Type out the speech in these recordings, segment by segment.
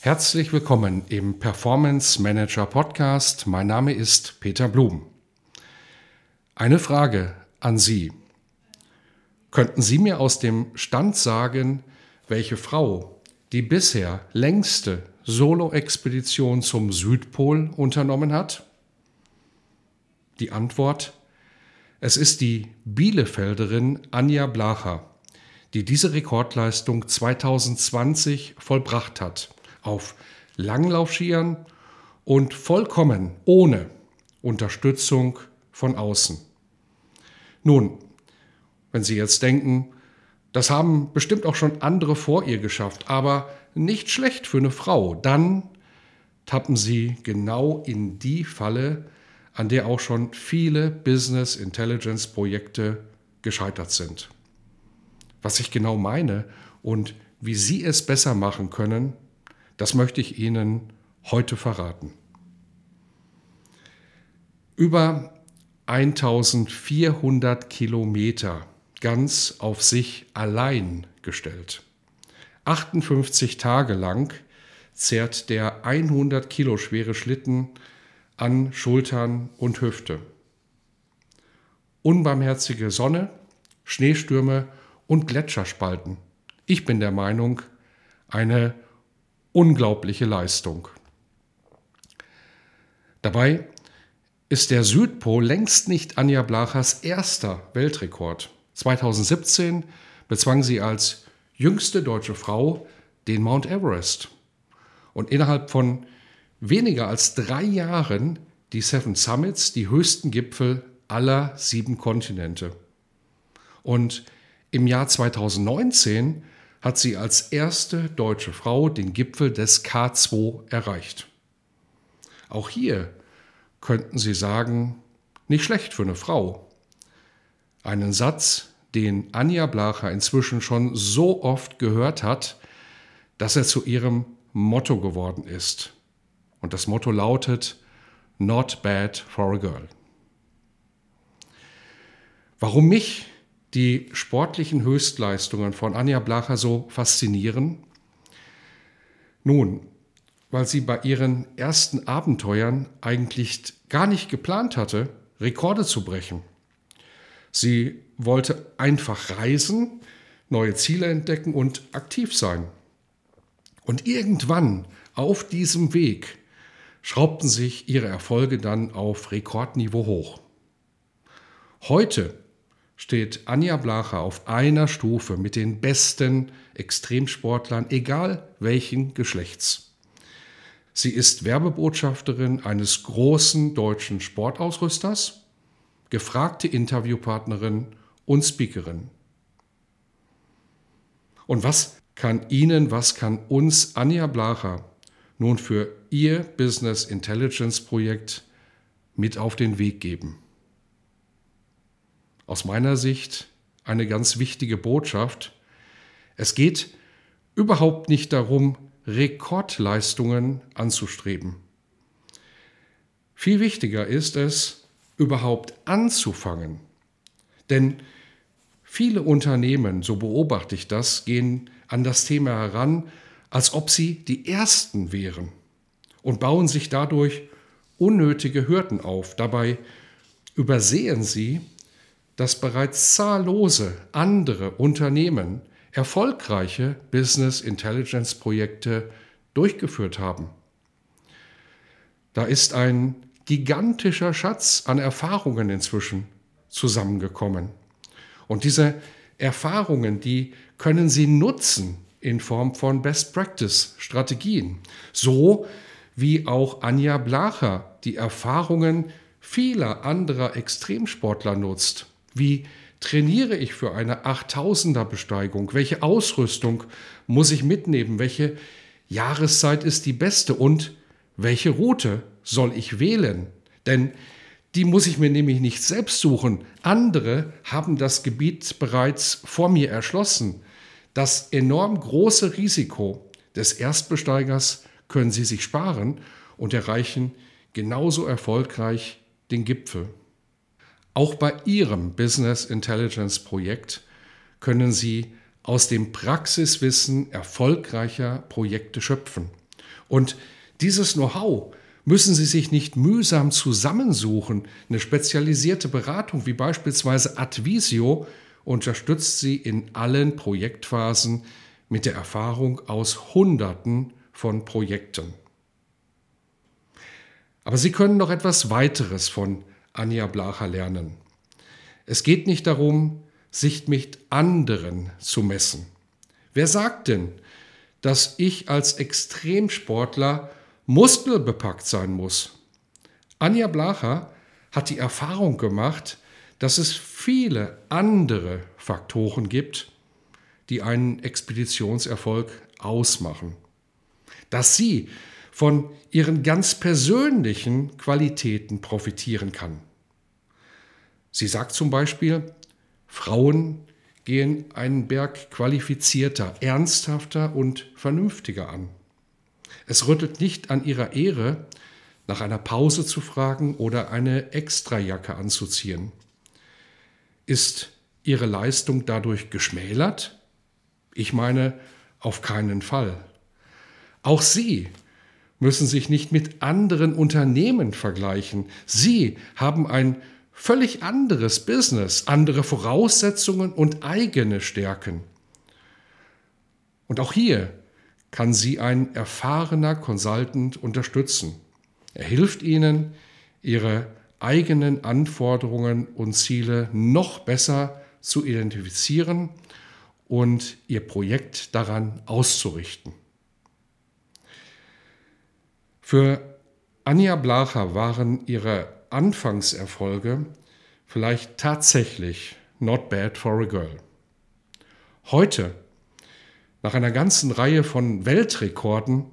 Herzlich willkommen im Performance Manager Podcast. Mein Name ist Peter Blum. Eine Frage an Sie. Könnten Sie mir aus dem Stand sagen, welche Frau die bisher längste Solo-Expedition zum Südpol unternommen hat? Die Antwort es ist die Bielefelderin Anja Blacher, die diese Rekordleistung 2020 vollbracht hat auf Langlaufskiern und vollkommen ohne Unterstützung von außen. Nun, wenn Sie jetzt denken, das haben bestimmt auch schon andere vor ihr geschafft, aber nicht schlecht für eine Frau, dann tappen Sie genau in die Falle, an der auch schon viele Business Intelligence Projekte gescheitert sind. Was ich genau meine und wie Sie es besser machen können, das möchte ich Ihnen heute verraten. Über 1400 Kilometer ganz auf sich allein gestellt. 58 Tage lang zerrt der 100 Kilo schwere Schlitten an Schultern und Hüfte. Unbarmherzige Sonne, Schneestürme und Gletscherspalten. Ich bin der Meinung, eine unglaubliche Leistung. Dabei ist der Südpol längst nicht Anja Blachers erster Weltrekord. 2017 bezwang sie als jüngste deutsche Frau den Mount Everest und innerhalb von weniger als drei Jahren die Seven Summits, die höchsten Gipfel aller sieben Kontinente. Und im Jahr 2019 hat sie als erste deutsche Frau den Gipfel des K2 erreicht. Auch hier könnten Sie sagen, nicht schlecht für eine Frau. Einen Satz, den Anja Blacher inzwischen schon so oft gehört hat, dass er zu ihrem Motto geworden ist. Und das Motto lautet Not bad for a girl. Warum mich die sportlichen Höchstleistungen von Anja Blacher so faszinieren? Nun, weil sie bei ihren ersten Abenteuern eigentlich gar nicht geplant hatte, Rekorde zu brechen. Sie wollte einfach reisen, neue Ziele entdecken und aktiv sein. Und irgendwann auf diesem Weg schraubten sich ihre Erfolge dann auf Rekordniveau hoch. Heute steht Anja Blacher auf einer Stufe mit den besten Extremsportlern, egal welchen Geschlechts. Sie ist Werbebotschafterin eines großen deutschen Sportausrüsters, gefragte Interviewpartnerin und Speakerin. Und was kann Ihnen, was kann uns Anja Blacher nun für Ihr Business Intelligence Projekt mit auf den Weg geben? Aus meiner Sicht eine ganz wichtige Botschaft. Es geht überhaupt nicht darum, Rekordleistungen anzustreben. Viel wichtiger ist es, überhaupt anzufangen. Denn viele Unternehmen, so beobachte ich das, gehen an das Thema heran, als ob sie die Ersten wären und bauen sich dadurch unnötige Hürden auf. Dabei übersehen sie, dass bereits zahllose andere Unternehmen erfolgreiche Business Intelligence Projekte durchgeführt haben. Da ist ein gigantischer Schatz an Erfahrungen inzwischen zusammengekommen. Und diese Erfahrungen, die können Sie nutzen in Form von Best Practice Strategien. So wie auch Anja Blacher die Erfahrungen vieler anderer Extremsportler nutzt wie trainiere ich für eine 8000er Besteigung? Welche Ausrüstung muss ich mitnehmen? Welche Jahreszeit ist die beste? Und welche Route soll ich wählen? Denn die muss ich mir nämlich nicht selbst suchen. Andere haben das Gebiet bereits vor mir erschlossen. Das enorm große Risiko des Erstbesteigers können Sie sich sparen und erreichen genauso erfolgreich den Gipfel. Auch bei Ihrem Business Intelligence Projekt können Sie aus dem Praxiswissen erfolgreicher Projekte schöpfen. Und dieses Know-how müssen Sie sich nicht mühsam zusammensuchen. Eine spezialisierte Beratung wie beispielsweise Advisio unterstützt Sie in allen Projektphasen mit der Erfahrung aus Hunderten von Projekten. Aber Sie können noch etwas weiteres von Anja Blacher lernen. Es geht nicht darum, sich mit anderen zu messen. Wer sagt denn, dass ich als Extremsportler muskelbepackt sein muss. Anja Blacher hat die Erfahrung gemacht, dass es viele andere Faktoren gibt, die einen Expeditionserfolg ausmachen. Dass sie von ihren ganz persönlichen Qualitäten profitieren kann. Sie sagt zum Beispiel, Frauen gehen einen Berg qualifizierter, ernsthafter und vernünftiger an. Es rüttelt nicht an ihrer Ehre, nach einer Pause zu fragen oder eine Extrajacke anzuziehen. Ist ihre Leistung dadurch geschmälert? Ich meine, auf keinen Fall. Auch Sie müssen sich nicht mit anderen Unternehmen vergleichen. Sie haben ein völlig anderes Business, andere Voraussetzungen und eigene Stärken. Und auch hier kann Sie ein erfahrener Consultant unterstützen. Er hilft Ihnen, Ihre eigenen Anforderungen und Ziele noch besser zu identifizieren und Ihr Projekt daran auszurichten. Für Anja Blacher waren ihre Anfangserfolge vielleicht tatsächlich not bad for a girl. Heute nach einer ganzen Reihe von Weltrekorden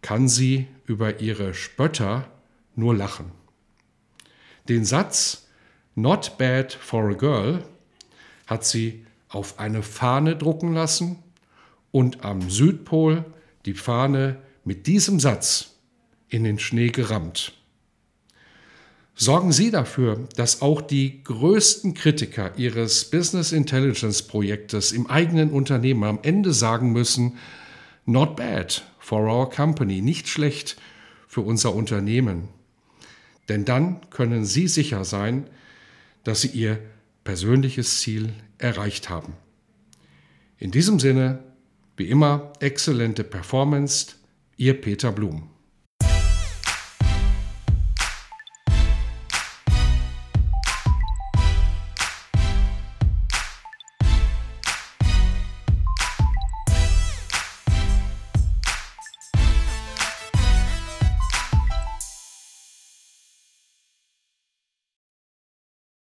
kann sie über ihre Spötter nur lachen. Den Satz Not bad for a girl hat sie auf eine Fahne drucken lassen und am Südpol die Fahne mit diesem Satz in den Schnee gerammt. Sorgen Sie dafür, dass auch die größten Kritiker Ihres Business Intelligence Projektes im eigenen Unternehmen am Ende sagen müssen, not bad for our company, nicht schlecht für unser Unternehmen. Denn dann können Sie sicher sein, dass Sie Ihr persönliches Ziel erreicht haben. In diesem Sinne, wie immer, exzellente Performance, Ihr Peter Blum.